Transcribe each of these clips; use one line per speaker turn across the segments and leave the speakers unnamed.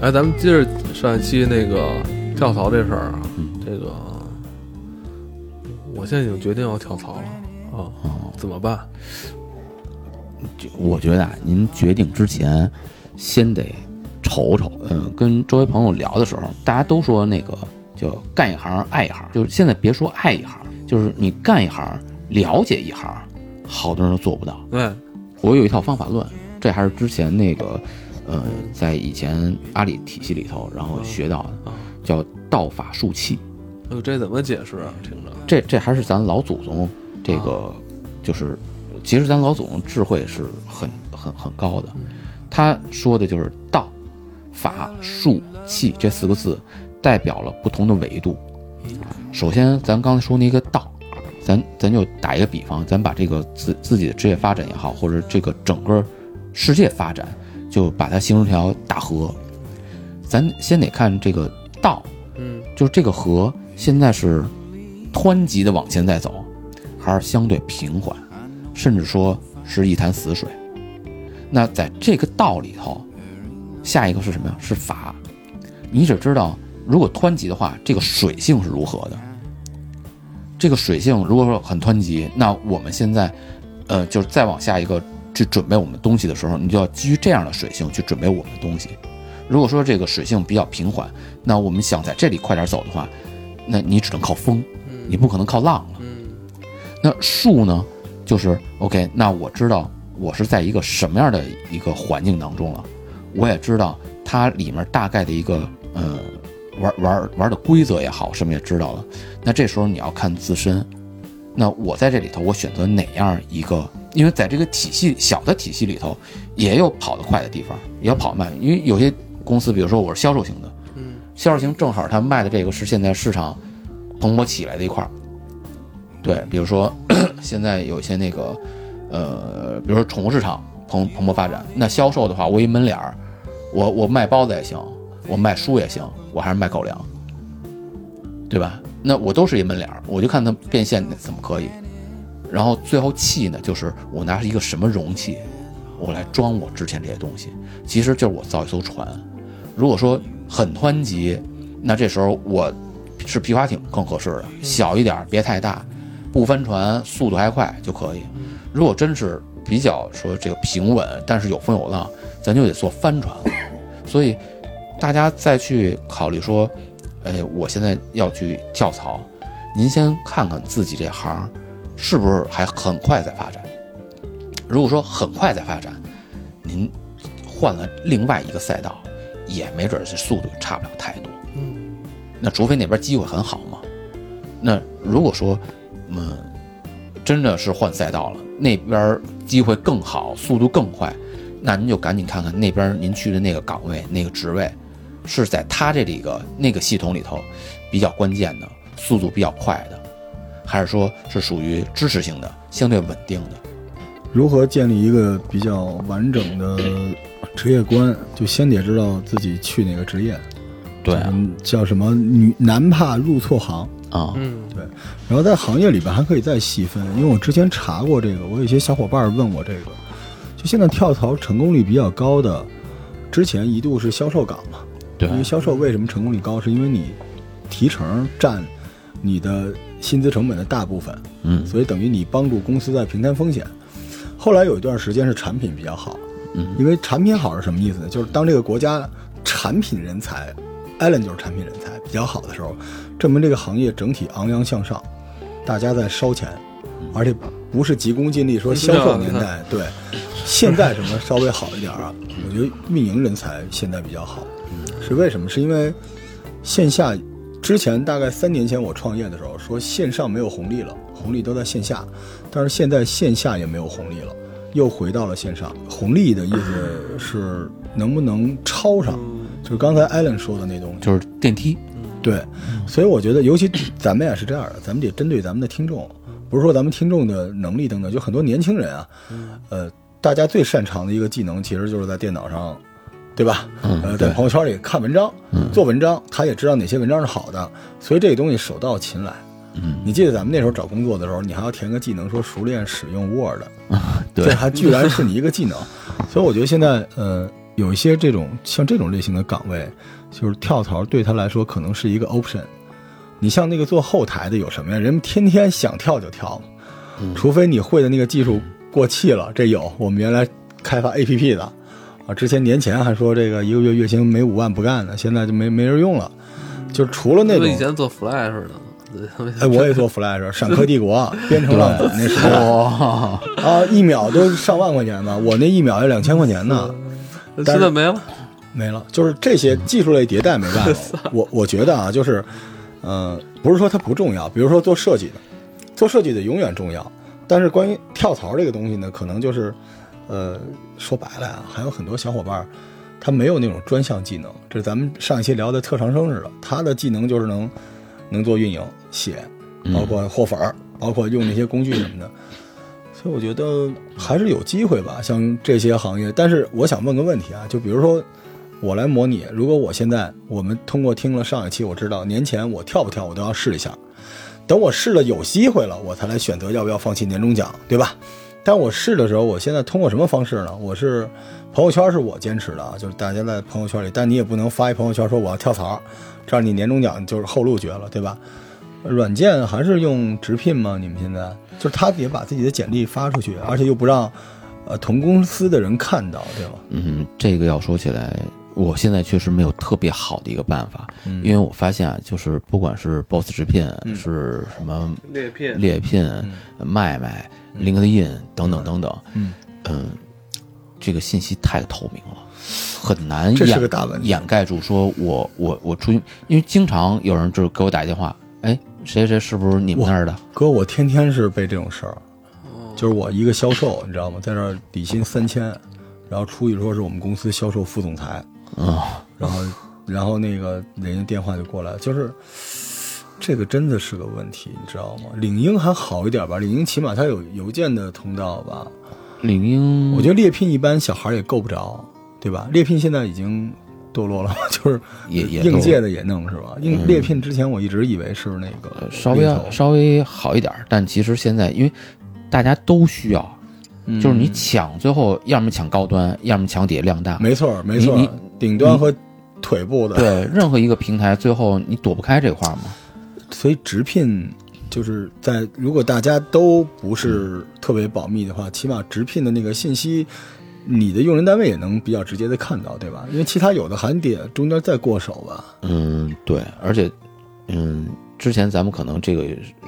哎，咱们接着上一期那个跳槽这事儿啊，
嗯
这个我现在已经决定要跳槽了啊，
哦，
怎么办？
就我觉得啊，您决定之前先得瞅瞅。嗯，跟周围朋友聊的时候，大家都说那个叫干一行爱一行，就是现在别说爱一行，就是你干一行了解一行，好多人都做不到。
对，
我有一套方法论，这还是之前那个，呃，在以前阿里体系里头，然后学到的，
啊，
叫道法术器。
哎呦，这怎么解释啊？听着，
这这还是咱老祖宗这个，就是其实咱老祖宗智慧是很很很高的。他说的就是道、法、术、器这四个字，代表了不同的维度。首先，咱刚才说那个道，咱咱就打一个比方，咱把这个自自己的职业发展也好，或者这个整个世界发展，就把它形成条大河。咱先得看这个道，
嗯
就是这个河现在是湍急的往前在走，还是相对平缓，甚至说是一潭死水。那在这个道里头，下一个是什么呀？是法。你只知道，如果湍急的话，这个水性是如何的。这个水性如果说很湍急，那我们现在，呃，就是再往下一个去准备我们东西的时候，你就要基于这样的水性去准备我们的东西。如果说这个水性比较平缓，那我们想在这里快点走的话，那你只能靠风，你不可能靠浪了。
嗯
那树呢，就是 OK，那我知道我是在一个什么样的一个环境当中了，我也知道它里面大概的一个呃玩玩玩的规则也好，什么也知道了。那这时候你要看自身，那我在这里头我选择哪样一个？因为在这个体系小的体系里头，也有跑得快的地方，也有跑得慢。因为有些公司，比如说我是销售型的，
嗯
销售型正好他卖的这个是现在市场蓬勃起来的一块儿。对，比如说 现在有一些那个，呃，比如说宠物市场蓬蓬勃发展，那销售的话，我一门脸儿，我我卖包子也行，我卖书也行，我还是卖狗粮，对吧？那我都是一门脸儿，我就看它变现怎么可以。然后最后气呢，就是我拿一个什么容器，我来装我之前这些东西，其实就是我造一艘船。如果说很湍急，那这时候我是皮划艇更合适的，小一点儿，别太大，不翻船，速度还快就可以。如果真是比较说这个平稳，但是有风有浪，咱就得做帆船了。所以大家再去考虑说，哎，我现在要去跳槽，您先看看自己这行是不是还很快在发展。如果说很快在发展，您换了另外一个赛道，也没准儿这速度差不了太多。
嗯
那除非那边机会很好嘛。那如果说，嗯，真的是换赛道了，那边机会更好，速度更快，那您就赶紧看看那边您去的那个岗位、那个职位，是在他这里个那个系统里头比较关键的，速度比较快的，还是说是属于支持性的、相对稳定的？
如何建立一个比较完整的职业观？就先得知道自己去哪个职业。
对
叫什么女男怕入错行。
啊，
嗯对
然后在行业里边还可以再细分，因为我之前查过这个，我有一些小伙伴问我这个，就现在跳槽成功率比较高的，之前一度是销售岗嘛，
对
因为销售为什么成功率高，是因为你提成占你的薪资成本的大部分，
嗯
所以等于你帮助公司在平摊风险。后来有一段时间是产品比较好，
嗯
因为产品好是什么意思呢？就是当这个国家产品人才，Allen 就是产品人才比较好的时候，证明这个行业整体昂扬向上，大家在烧钱，而且不是急功近利说销售年代，对，现在什么稍微好一点啊？我觉得运营人才现在比较好，是为什么？是因为线下之前大概三年前我创业的时候说线上没有红利了，红利都在线下，但是现在线下也没有红利了，又回到了线上。红利的意思是能不能超上，就是刚才艾伦说的那东西。
就是电梯，
对，所以我觉得，尤其咱们也是这样的，咱们得针对咱们的听众，不是说咱们听众的能力等等，就很多年轻人啊，呃，大家最擅长的一个技能，其实就是在电脑上，对吧？
嗯
呃，在朋友圈里看文章，做文章，他也知道哪些文章是好的，所以这个东西手到擒来。
嗯，
你记得咱们那时候找工作的时候，你还要填个技能，说熟练使用 Word，
对
这还居然是你一个技能，所以我觉得现在，呃，有一些这种像这种类型的岗位，就是跳槽对他来说可能是一个 option。你像那个做后台的有什么呀？人们天天想跳就跳，除非你会的那个技术过气了。这有我们原来开发 APP 的啊，之前年前还说这个一个月月薪没五万不干呢，现在就没没人用了。就是除了那种
以前做 Flash 的，
哎，我也做 Flash，闪客帝国、编程浪子那时候，啊，一秒都上万块钱呢，我那一秒要两千块钱呢。
现在没了。
没了，就是这些技术类迭代没办法。我我觉得啊，就是，呃，不是说它不重要，比如说做设计的，做设计的永远重要。但是关于跳槽这个东西呢，可能就是，呃，说白了啊，还有很多小伙伴儿他没有那种专项技能。这是咱们上一期聊的特长生似的，他的技能就是能能做运营、写，包括货粉儿，包括用那些工具什么的。所以我觉得还是有机会吧，像这些行业。但是我想问个问题啊，就比如说我来模拟，如果我现在我们通过听了上一期，我知道年前我跳不跳我都要试一下，等我试了有机会了，我才来选择要不要放弃年终奖，对吧？但我试的时候，我现在通过什么方式呢？我是朋友圈是我坚持的啊，就是大家在朋友圈里，但你也不能发一朋友圈说我要跳槽，这样你年终奖就是后路绝了，对吧？软件还是用直聘吗？你们现在就是他也把自己的简历发出去，而且又不让呃同公司的人看到，对吧？
嗯，这个要说起来，我现在确实没有特别好的一个办法，
嗯。
因为我发现啊，就是不管是 Boss 直聘，是什么
猎聘
猎聘、卖卖、LinkedIn 等等等等，
嗯。
嗯，这个信息太透明了，很难掩盖住。说我我我出去，因为经常有人就是给我打电话，哎，谁谁是不是你们那儿的？
哥，我天天是被这种事儿，就是我一个销售，你知道吗？在这儿底薪三千，然后出去说是我们公司销售副总裁，
啊、
然后然后那个人家电话就过来，就是这个真的是个问题，你知道吗？领英还好一点吧，领英起码它有邮件的通道吧。
领英，
我觉得猎聘一般小孩也够不着，对吧？猎聘现在已经堕落了，就是
也也
应届的也弄是吧？应猎聘之前我一直以为是那个
呃稍微要稍微好一点儿，但其实现在因为大家都需要，
嗯
就是你抢最后要么抢高端，要么抢底下量大。
没错没错顶端和腿部的，
对，任何一个平台最后你躲不开这块儿嘛。
所以直聘就是在如果大家都不是特别保密的话，起码直聘的那个信息，你的用人单位也能比较直接的看到，对吧？因为其他有的还得中间再过手吧。
嗯，对，而且，嗯，之前咱们可能这个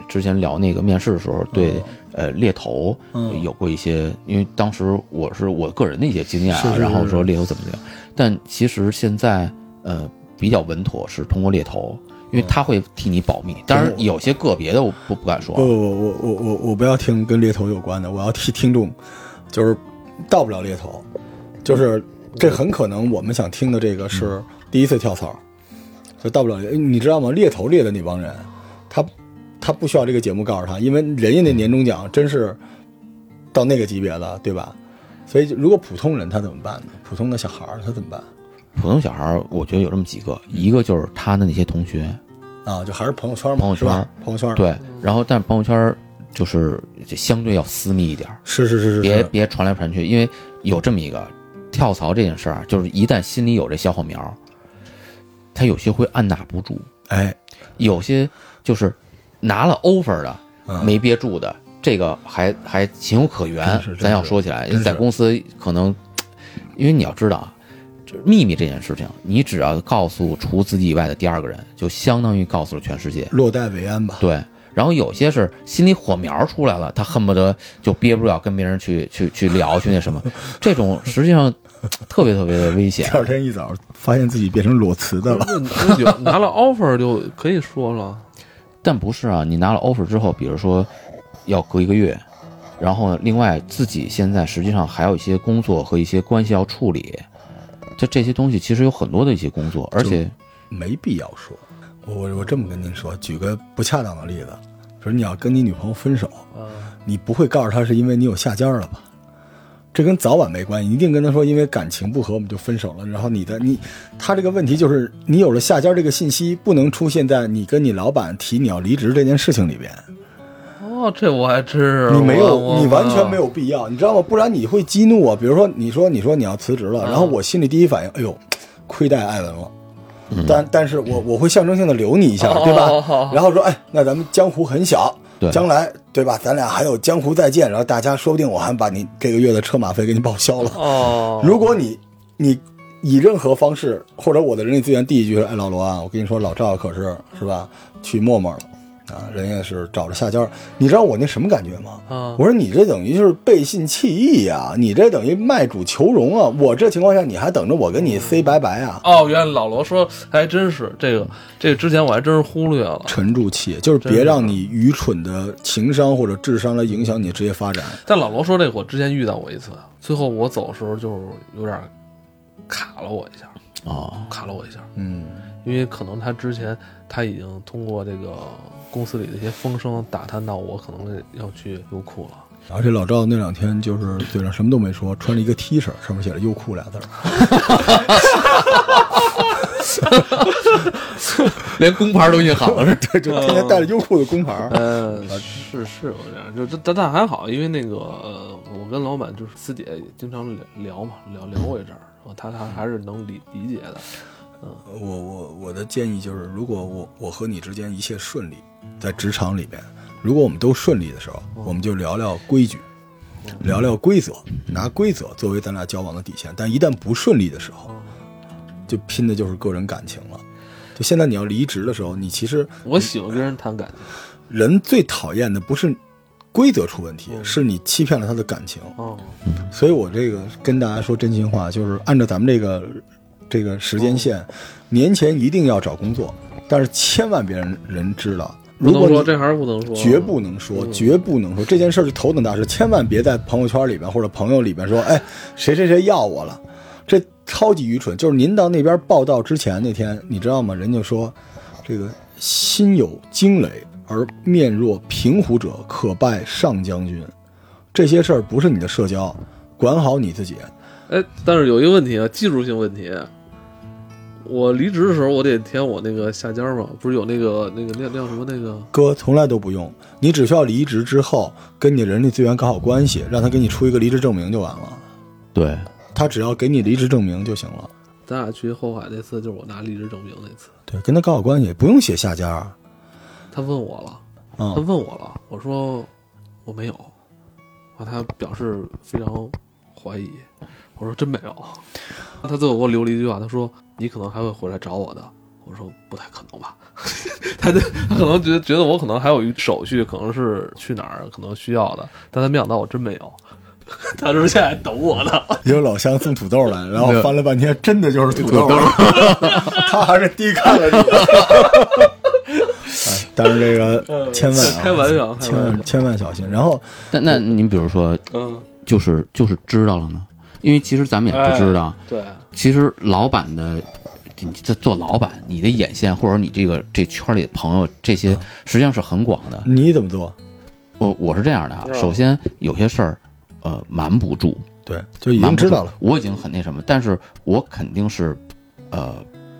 之前聊那个面试的时候，对、呃猎头
嗯。
有过一些，因为当时我是我个人的一些经验啊，
是是是
然后说猎头怎么怎么样，但其实现在呃比较稳妥是通过猎头。因为他会替你保密，当然有些个别的我不不敢说
不，不不，我我我我不要听跟猎头有关的，我要替听众，就是到不了猎头，就是这很可能我们想听的这个是第一次跳槽，就到不了。你知道吗？猎头猎的那帮人，他他不需要这个节目告诉他，因为人家那年终奖真是到那个级别了，对吧？所以如果普通人他怎么办呢？普通的小孩儿他怎么办
普通小孩儿，我觉得有这么几个，一个就是他的那些同学，
啊？就还是朋友圈嘛，
朋友圈？
朋友圈
对，然后但是朋友圈儿就是就相对要私密一点儿，
是是是是是，
别别传来传去，因为有这么一个跳槽这件事儿啊，就是一旦心里有这小火苗，他有些会按捺不住，
哎，
有些就是拿了 offer 的
嗯。
没憋住的，这个还还情有可原咱要说起来在公司可能，因为你要知道啊，这秘密这件事情，你只要告诉除自己以外的第二个人，就相当于告诉了全世界。
落袋为安吧。
对，然后有些是心里火苗出来了，他恨不得就憋不住要跟别人去去去聊去那什么，这种实际上 特别特别的危险
第。二天一早发现自己变成裸辞的了。
拿了 offer 就可以说了，
但不是啊，你拿了 offer 之后，比如说要隔一个月，然后另外自己现在实际上还有一些工作和一些关系要处理，就这些东西其实有很多的一些工作，而且
没必要说。我我我这么跟您说，举个不恰当的例子，比如你要跟你女朋友分手，你不会告诉她是因为你有下家了吧？这跟早晚没关系，一定跟他说，因为感情不和我们就分手了。然后你的你，他这个问题就是你有了下家这个信息，不能出现在你跟你老板提你要离职这件事情里边。
哦，这我还真是
你没有，你完全没有必要，你知道吗？不然你会激怒我。比如说，你说你说你要辞职了，
嗯
然后我心里第一反应，哎呦，亏待艾文了。但但是我我会象征性的留你一下，对吧
哦？
然后说，哎，那咱们江湖很小，
对
将来对吧？咱俩还有江湖再见，然后大家说不定我还把你这个月的车马费给你报销了。
哦，
如果你你以任何方式或者我的人力资源第一句是，哎，老罗啊，我跟你说，老赵可是是吧，去陌陌了啊，人家是找着下家。你知道我那什么感觉吗？
啊
我说你这等于就是背信弃义呀、你这等于卖主求荣啊！我这情况下你还等着我跟你 say 拜拜啊？
哦，原来老罗说还真是这个，这个之前我还真是忽略了。
沉住气，就是别让你愚蠢的情商或者智商来影响你职业发展。
但老罗说这个，我之前遇到过一次，最后我走的时候就是有点卡了我一下，
哦，
卡了我一下，
嗯，
因为可能他之前他已经通过这个公司里的一些风声打探到我可能要去优酷了。
而且老赵那两天就是嘴上什么都没说，穿了一个 T 恤，上面写着“优酷”俩字儿。
连工牌都印好了是？
对，就天天带着优酷的工牌儿。
呃，是是有这样，就这但但还好，因为那个呃，我跟老板就是私底下也经常聊聊嘛，聊聊过一阵儿，然后他他还是能理理解的。
我我我的建议就是，如果我我和你之间一切顺利，在职场里边，如果我们都顺利的时候，我们就聊聊规矩，聊聊规则，拿规则作为咱俩交往的底线。但一旦不顺利的时候，就拼的就是个人感情了。就现在你要离职的时候，你其实
我喜欢跟人谈感情，
人最讨厌的不是规则出问题，是你欺骗了他的感情。
哦，
所以我这个跟大家说真心话，就是按照咱们这个这个时间线，年前一定要找工作，但是千万别让人知道。
不能说，
如果说
这还是不能说，
绝不能说，绝不能说这件事是头等大事，千万别在朋友圈里边或者朋友里边说，哎，谁谁谁要我了，这超级愚蠢。就是您到那边报道之前那天，你知道吗？人家说，这个心有惊雷而面若平湖者，可拜上将军。这些事儿不是你的社交，管好你自己。
哎，但是有一个问题啊，技术性问题。我离职的时候，我得填我那个下家嘛，不是有那个那个那叫什么那个
哥从来都不用，你只需要离职之后跟你人力资源搞好关系，让他给你出一个离职证明就完了。
对，
他只要给你离职证明就行了。
咱俩去后海那次，就是我拿离职证明那次。
对，跟他搞好关系，不用写下家。
他问我了，
啊、
他问我了，我说我没有，啊，他表示非常怀疑，我说真没有。他最后给我留了一句话，他说你可能还会回来找我的。我说不太可能吧，他就他可能觉得觉得我可能还有一手续，可能是去哪儿可能需要的，但他没想到我真没有。他说现在等我呢，
有老乡送土豆来，然后翻了半天，真的就是土豆，他还是低看了你。哎但是这个千万啊，
开玩笑，
千万。千万小心。然后
那那您比如说，
嗯，
就是就是知道了呢，因为其实咱们也不知道，
对，
其实老板的。你这做老板，你的眼线或者你这个这圈里的朋友，这些实际上是很广的。
你怎么做？
我我是这样的啊，
嗯
首先有些事儿，呃，瞒不住，
对，就已经知道了。，
我已经很那什么，但是我肯定是，呃，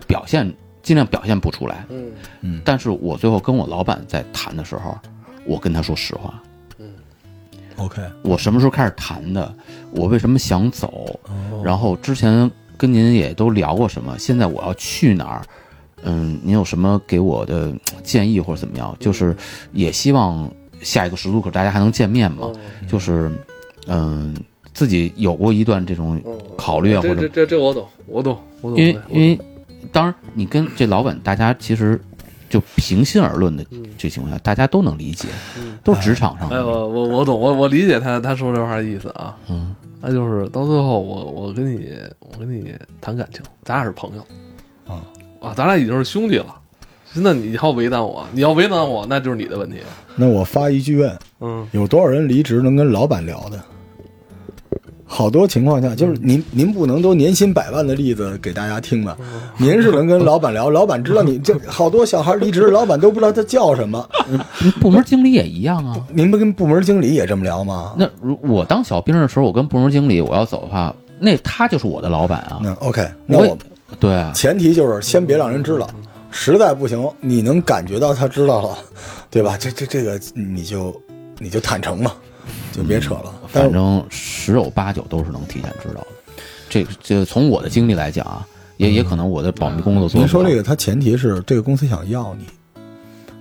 表现尽量表现不出来。
嗯
嗯，
但是我最后跟我老板在谈的时候，我跟他说实话，
OK，
我什么时候开始谈的，我为什么想走，
哦。
然后之前跟您也都聊过什么，现在我要去哪儿，嗯，您有什么给我的呃建议或者怎么样？就是也希望下一个十字路口大家还能见面嘛，就是嗯，自己有过一段这种考虑啊，或者
这这这这我懂，我懂，我懂。
因为因为当然你跟这老板大家其实就平心而论的这情况下，大家都能理解，都是职场上
哎，
的，
我我我懂，我我理解他他说这话的意思啊。
嗯，
那就是到最后我我跟你我跟你谈感情，咱俩是朋友
啊
啊，咱俩已经是兄弟了。那你要为难我，你要为难我，那就是你的问题。
那我发一句问：
嗯，
有多少人离职能跟老板聊的？好多情况下，就是您您不能都年薪百万的例子给大家听吧？您是能跟老板聊，老板知道你这 好多小孩离职，老板都不知道他叫什么。
部门经理也一样啊。
您不跟部门经理也这么聊吗？
那如我当小兵的时候，我跟部门经理我要走的话，那他就是我的老板啊。
那 OK，那
我
我
对啊，
前提就是先别让人知道，实在不行，你能感觉到他知道了，对吧？这这这个你就你就坦诚嘛，就别扯了。
反正十有八九都是能提前知道的。这这从我的经历来讲啊，也也可能我的保密工作做得不好
您说这个，它前提是这个公司想要你，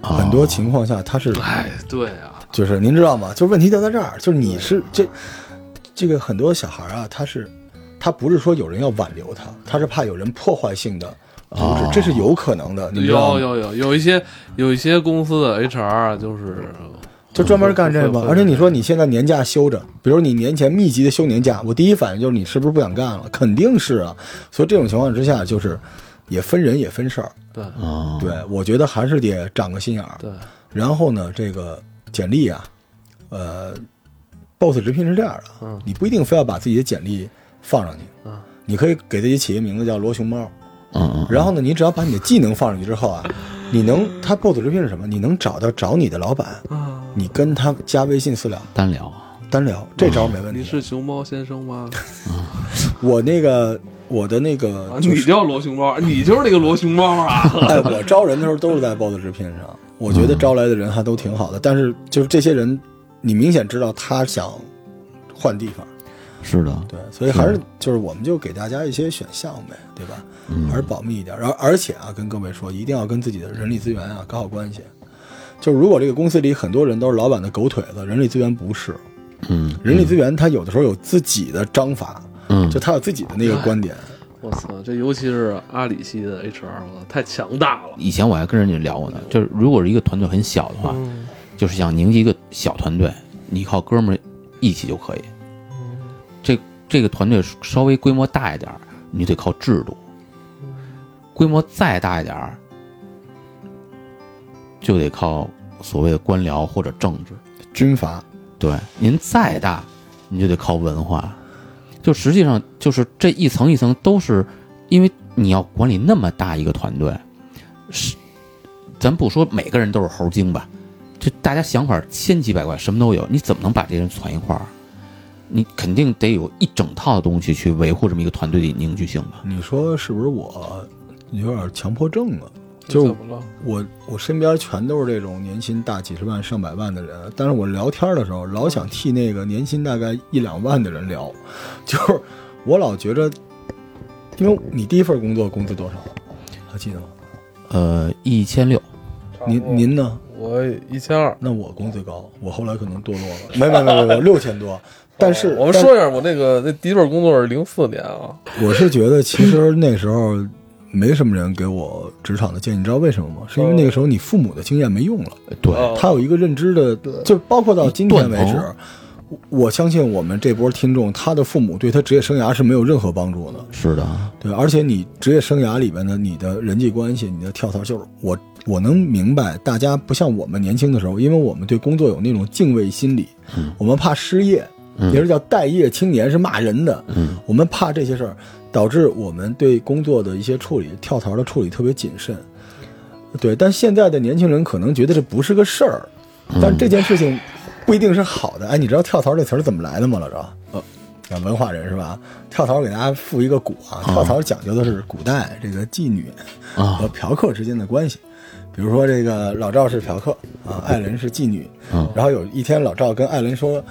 啊
很多情况下他是
哎，对啊，
就是您知道吗？就是问题就在这儿，就是你是这这个很多小孩啊，他是他不是说有人要挽留他，他是怕有人破坏性的阻止，
哦
这是有可能的？
有有有有一些有一些公司的 HR 啊就是
就专门干这个而且你说你现在年假休着，比如你年前密集的休年假，我第一反应就是你是不是不想干了？肯定是啊。所以这种情况之下，就是也分人也分事儿。
对
啊，
对，我觉得还是得长个心眼儿。
对
然后呢，这个简历啊，呃，boss 直聘是这样的，
嗯
你不一定非要把自己的简历放上去，
嗯
你可以给自己起一个名字叫罗熊猫。
嗯嗯，
然后呢，你只要把你的技能放上去之后啊，你能他 boss 直聘是什么？你能找到找你的老板，
啊，
你跟他加微信私聊
单聊
单聊，这招没问题。
你是熊猫先生吗？
我那个我的那个
啊，
就是
你叫罗熊猫，你就是那个罗熊猫啊！
哎，我招人的时候都是在 boss 直聘上，我觉得招来的人还都挺好的，但是就是这些人，你明显知道他想换地方。
是的，
对，所以还是就是我们就给大家一些选项呗，对吧？
嗯
还是保密一点，然后而且啊，跟各位说，一定要跟自己的人力资源啊搞好关系。就是如果这个公司里很多人都是老板的狗腿子，人力资源不是，
嗯
人力资源他有的时候有自己的章法，
嗯
就他有自己的那个观点。
我操，这尤其是阿里系的 HR，我，太强大了。
以前我还跟人家聊过呢，就是如果是一个团队很小的话，
嗯
就是想凝聚一个小团队，你靠哥们儿义气就可以。这这个团队稍微规模大一点儿，你得靠制度；规模再大一点儿，就得靠所谓的官僚或者政治。
军阀，
对，您再大，你就得靠文化。就实际上就是这一层一层都是，因为你要管理那么大一个团队，是，咱不说每个人都是猴精吧，就大家想法千奇百怪，什么都有，你怎么能把这些人攒一块儿？你肯定得有一整套的东西去维护这么一个团队的凝聚性吧？
你说是不是我有点强迫症啊？就
怎么了？
我我身边全都是这种年薪大几十万、上百万的人，但是我聊天的时候老想替那个年薪大概一两万的人聊，就是我老觉着，因为你第一份工作工资多少，还记得吗？
呃，一千六，
您您呢？
我一千二。
那我工资高，我后来可能堕落了，没没没没没六千多，但是但
我们说一下，我那个那第一份工作是零四年啊，
我是觉得其实那时候没什么人给我职场的建议，你知道为什么吗？是因为那个时候你父母的经验没用了。
对，
哦。
他有一个认知的，就包括到今天为止，我我相信我们这波听众，他的父母对他职业生涯是没有任何帮助的。
是的，
对，而且你职业生涯里边的你的人际关系，你的跳槽，就是我我能明白，大家不像我们年轻的时候，因为我们对工作有那种敬畏心理，我们怕失业，也是叫待业青年，是骂人的，
嗯
我们怕这些事儿，导致我们对工作的一些处理、跳槽的处理特别谨慎。对，但现在的年轻人可能觉得这不是个事儿，但这件事情不一定是好的。哎，你知道“跳槽”这词儿怎么来的吗？老赵？呃，啊，文化人是吧？跳槽给大家附一个古啊，跳槽讲究的是古代这个妓女
啊
和嫖客之间的关系。比如说，这个老赵是嫖客啊，艾伦是妓女。
嗯
然后有一天，老赵跟艾伦说：“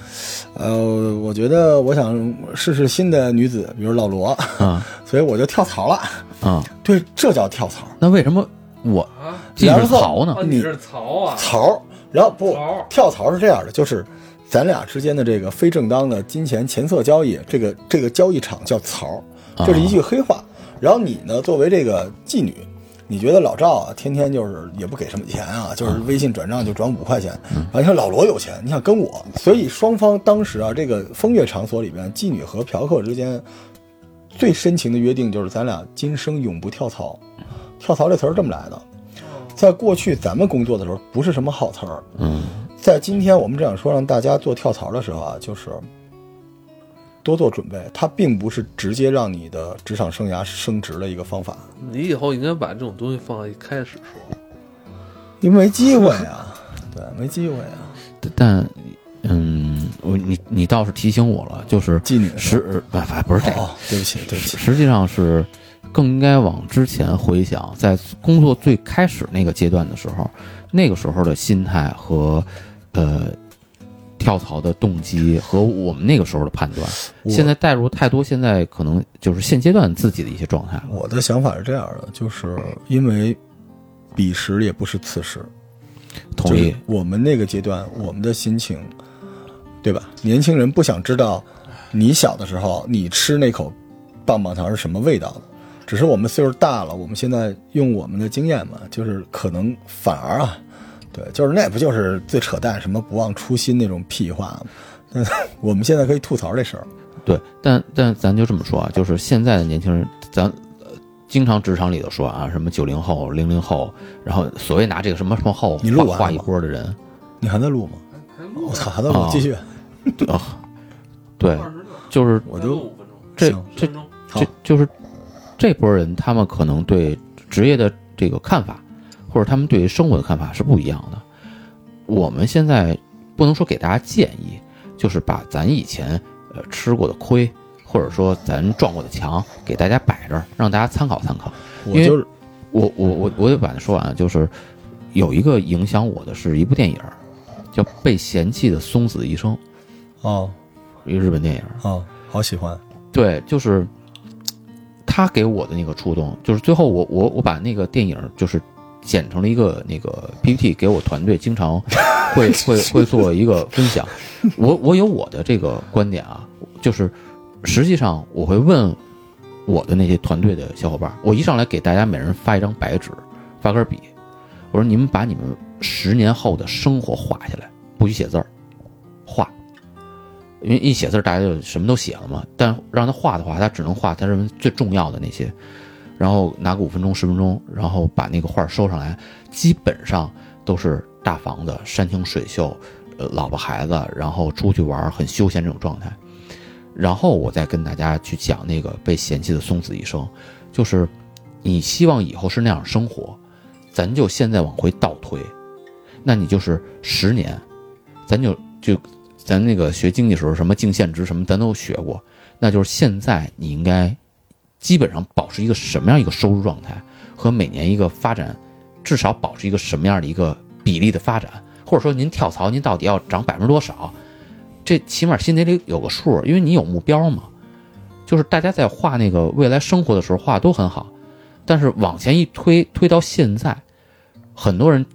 呃，我觉得我想试试新的女子，比如老罗，
啊
所以我就跳槽了。
啊，
对，这叫跳槽。
那为什么我
啊
这是
然后
曹呢？
你
是曹啊？
槽，然后不跳槽是这样的，就是咱俩之间的这个非正当的金钱钱色交易，这个这个交易场叫槽，这是一句黑话。然后你呢，作为这个妓女，你觉得老赵啊，天天就是也不给什么钱啊，就是微信转账就转五块钱。然后你看老罗有钱，你想跟我，所以双方当时啊，这个风月场所里边，妓女和嫖客之间最深情的约定就是咱俩今生永不跳槽。跳槽这词儿这么来的。在过去咱们工作的时候，不是什么好词儿。
嗯
在今天我们这样说，让大家做跳槽的时候啊，就是多做准备。它并不是直接让你的职场生涯升职的一个方法，
你以后应该把这种东西放在一开始说。
因为没机会呀。对，没机会啊。
但嗯，我你你倒是提醒我了，就是
妓女
是不不不是这个，
哦，对不起，对不起。
实际上是更应该往之前回想，在工作最开始那个阶段的时候，那个时候的心态和呃跳槽的动机和我们那个时候的判断。现在带入太多，现在可能就是现阶段自己的一些状态。
我的想法是这样的，就是因为彼时也不是此时，
同意，
我们那个阶段，我们的心情，对吧？年轻人不想知道你小的时候你吃那口棒棒糖是什么味道的，只是我们岁数大了，我们现在用我们的经验嘛，就是可能反而啊，对，就是那不就是最扯淡什么不忘初心那种屁话吗？但我们现在可以吐槽这事儿，
对，但但咱就这么说啊，就是现在的年轻人，咱呃经常职场里头说啊，什么九零后、零零后，然后所谓拿这个什么什么后
你录
画画一波的人，
你还在录吗？我操，还在录
啊，
继续。
啊，对，就是
我就
五分钟，
这这这就是这波人，他们可能对职业的这个看法，或者他们对于生活的看法是不一样的。我们现在不能说给大家建议，就是把咱以前呃吃过的亏，或者说咱撞过的墙，给大家摆这儿，让大家参考参考。因为
我就是
我我我我得把它说完，就是有一个影响我的是一部电影，叫《被嫌弃的松子医生》，
哦
一个日本电影儿。
哦，好喜欢。
对，就是他给我的那个触动，就是最后我我我把那个电影就是剪成了一个那个 PPT，给我团队经常会 会会做一个分享。我我有我的这个观点啊，就是实际上我会问我的那些团队的小伙伴，我一上来给大家每人发一张白纸，发根笔，我说你们把你们十年后的生活画下来，不许写字儿，画。因为一写字儿大家就什么都写了嘛，但让他画的话，他只能画他认为最重要的那些，然后拿个五分钟十分钟，然后把那个画收上来，基本上都是大房子、山清水秀，呃，老婆孩子，然后出去玩很休闲这种状态。然后我再跟大家去讲那个被嫌弃的松子一生，就是你希望以后是那样生活，咱就现在往回倒推，那你就是十年，咱就就咱那个学经济时候什么净现值什么咱都学过，那就是现在你应该基本上保持一个什么样一个收入状态和每年一个发展，至少保持一个什么样的一个比例的发展，或者说您跳槽您到底要涨百分之多少，这起码心里得有个数，因为你有目标嘛。就是大家在画那个未来生活的时候画的都很好，但是往前一推，推到现在，很多人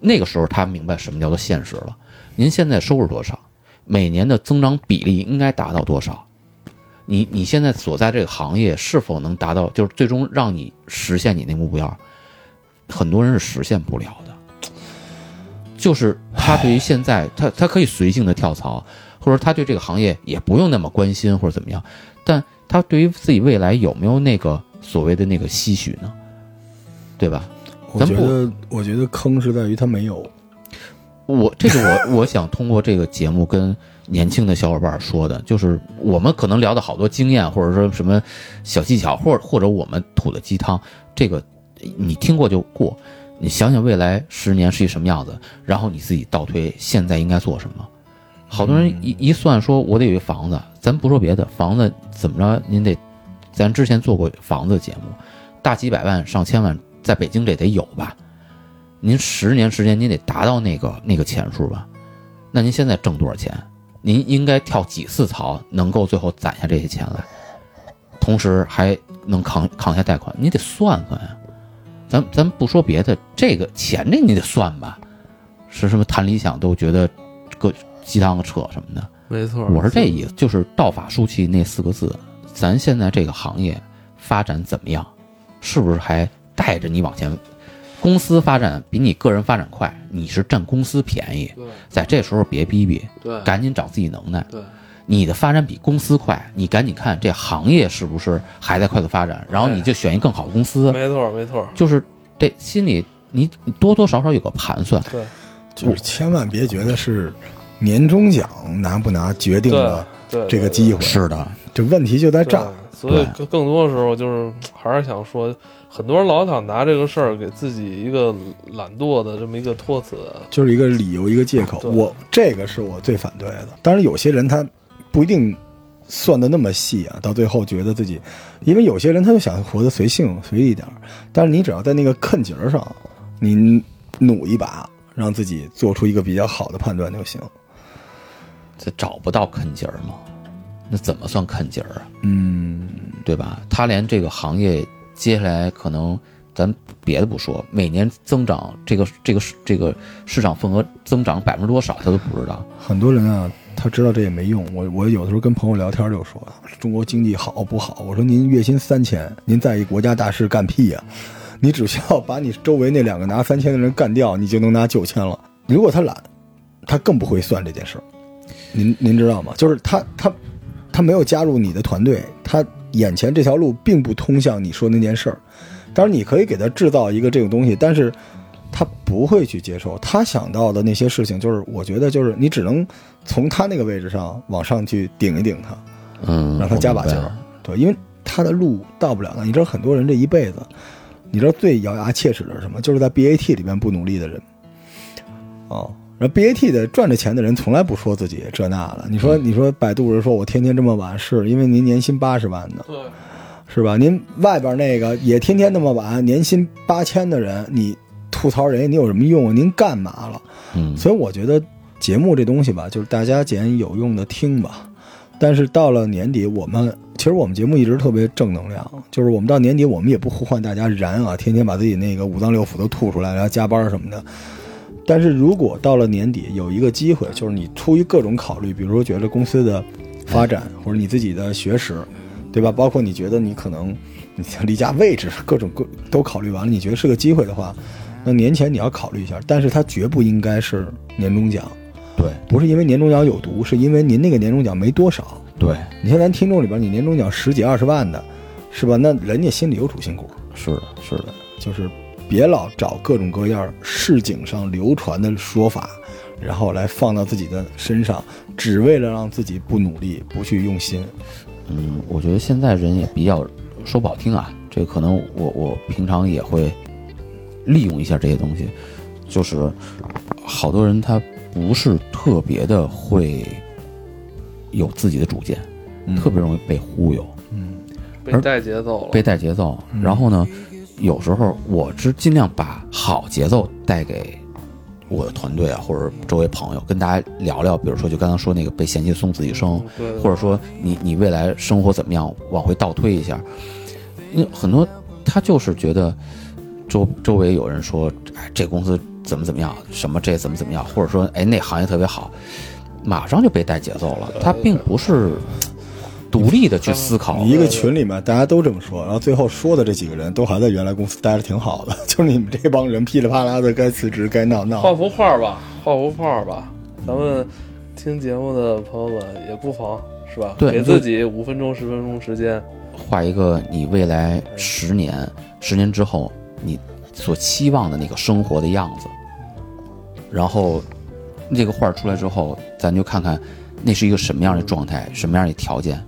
那个时候他明白什么叫做现实了。您现在收入多少？每年的增长比例应该达到多少？你你现在所在这个行业是否能达到，就是最终让你实现你那目标？很多人是实现不了的。就是他对于现在，他他可以随性的跳槽，或者他对这个行业也不用那么关心或者怎么样，但他对于自己未来有没有那个所谓的那个期许呢？对吧？
我觉得，我觉得坑是在于他没有。
我这个我我想通过这个节目跟年轻的小伙伴说的，就是我们可能聊的好多经验，或者说什么小技巧，或者或者我们吐的鸡汤，这个你听过就过。你想想未来十年是一什么样子，然后你自己倒推现在应该做什么。好多人一一算说，我得有一房子，咱不说别的，房子怎么着，您得，咱之前做过房子节目，大几百万、上千万，在北京这得有吧？您十年时间，您得达到那个那个钱数吧？那您现在挣多少钱？您应该跳几次槽，能够最后攒下这些钱来，同时还能扛扛下贷款？你得算算呀。咱咱不说别的，这个钱这你得算吧？是什么谈理想都觉得个鸡汤扯什么的？
没错，
我是这意思，就是道法术器那四个字，咱现在这个行业发展怎么样？是不是还带着你往前？公司发展比你个人发展快，你是占公司便宜，
对。
在这时候别逼逼，
对。
赶紧找自己能耐。
对。
你的发展比公司快，你赶紧看这行业是不是还在快速发展，然后你就选一更好的公司。
没错没错，
就是这心里你你多多少少有个盘算。
对。
就是千万别觉得是年终奖拿不拿决定了这个机会，
是的，
这问题就在这儿。
所以更更多的时候就是还是想说，很多人老想拿这个事儿给自己一个懒惰的这么一个托词，
就是一个理由，一个借口。我这个是我最反对的。当然，有些人他不一定算的那么细啊，到最后觉得自己，因为有些人他就想活得随性随意一点儿。但是你只要在那个坎节儿上，你努一把，让自己做出一个比较好的判断就行。
这找不到坑劲儿吗？那怎么算坑劲儿啊？
嗯，
对吧？他连这个行业接下来可能，咱别的不说，每年增长这个这个这个市场份额增长百分之多少，他都不知道。
很多人啊，他知道这也没用。我我有的时候跟朋友聊天就说，中国经济好不好？我说您月薪三千，您在意国家大事干屁呀、你只需要把你周围那两个拿三千的人干掉，你就能拿九千了。如果他懒，他更不会算这件事儿。您您知道吗？就是他他他没有加入你的团队，他眼前这条路并不通向你说那件事儿。当然，你可以给他制造一个这种东西，但是他不会去接受。他想到的那些事情，就是我觉得就是你只能从他那个位置上往上去顶一顶他，
嗯，
让他加把劲儿。对，因为他的路到不了那。你知道很多人这一辈子，你知道最咬牙切齿的是什么？就是在 BAT 里面不努力的人。哦，然后 BAT 的赚着钱的人从来不说自己这那的。你说，你说百度人说我天天这么晚，是因为您年薪八十万呢，
对，
是吧？您外边那个也天天那么晚，年薪八千的人，你吐槽人家，你有什么用啊？您干嘛了？
嗯，
所以我觉得节目这东西吧，就是大家捡有用的听吧。但是到了年底，我们其实我们节目一直特别正能量，就是我们到年底，我们也不呼唤大家燃啊，天天把自己那个五脏六腑都吐出来，然后加班什么的。但是如果到了年底有一个机会，就是你出于各种考虑，比如说觉得公司的发展，或者你自己的学识，对吧？包括你觉得你可能你离家位置各种各都考虑完了，你觉得是个机会的话，那年前你要考虑一下。但是它绝不应该是年终奖。
对
不是因为年终奖有毒，是因为您那个年终奖没多少。
对，
你像咱听众里边，你年终奖十几二十万的，是吧？那人家心里有主心骨，
是的，是的，
就是别老找各种各样市井上流传的说法，然后来放到自己的身上，只为了让自己不努力、不去用心。
嗯，我觉得现在人也比较说不好听啊，这个可能我我平常也会利用一下这些东西，就是好多人他不是特别的会有自己的主见，特别容易被忽悠。
嗯
被带节奏了，
被带节奏。然后呢，有时候我是尽量把好节奏带给我的团队啊，或者周围朋友，跟大家聊聊。比如说，就刚刚说那个被嫌弃的送子一生，或者说你你未来生活怎么样，往回倒推一下。因为很多他就是觉得周周围有人说，哎，这公司怎么怎么样，什么这怎么怎么样，或者说哎那行业特别好，马上就被带节奏了。他并不是独立的去思考。
你一个群里面大家都这么说，然后最后说的这几个人都还在原来公司待着挺好的，就是你们这帮人噼里啪啦的该辞职该闹闹。
画幅画吧，画幅画吧。咱们听节目的朋友们也不妨是吧？
对
给自己五分钟、十分钟时间，
画一个你未来十年、十年之后你所期望的那个生活的样子，然后这个画出来之后，咱就看看那是一个什么样的状态，什么样的条件，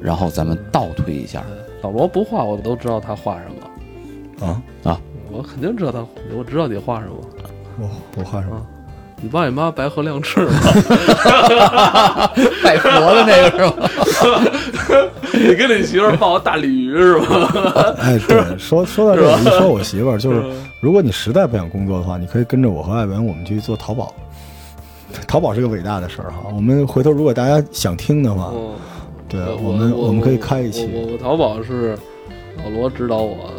然后咱们倒推一下。
老罗不画，我都知道他画什么。
啊啊，
我肯定知道他，我知道你画什么。
我我画什么？
你爸你妈白鹤亮翅吗？
拜佛的那个是吧？
你跟你媳妇儿画个大鲤鱼是吧？
哎，对，说说到这个，一说我媳妇儿，就是如果你实在不想工作的话，你可以跟着我和艾文，我们去做淘宝。淘宝是个伟大的事儿哈。我们回头如果大家想听的话，
嗯，
对
我
我们
我
们可以开一期。
我我我淘宝是老罗指导我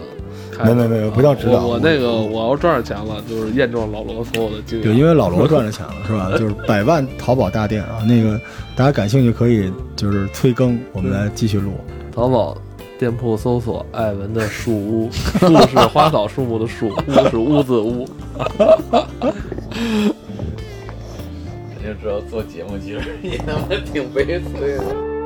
开
没。没没有不叫指导
我我那个我要赚着钱了，就是验证老罗所有的经验。
对，因为老罗赚着钱了，是吧？就是 百万淘宝大店啊，那个大家感兴趣可以就是催更，我们来继续录。
淘宝店铺搜索艾文的树屋，树是花草树木的树，屋是屋子屋。
你就知道做节目其实也他妈挺悲催的。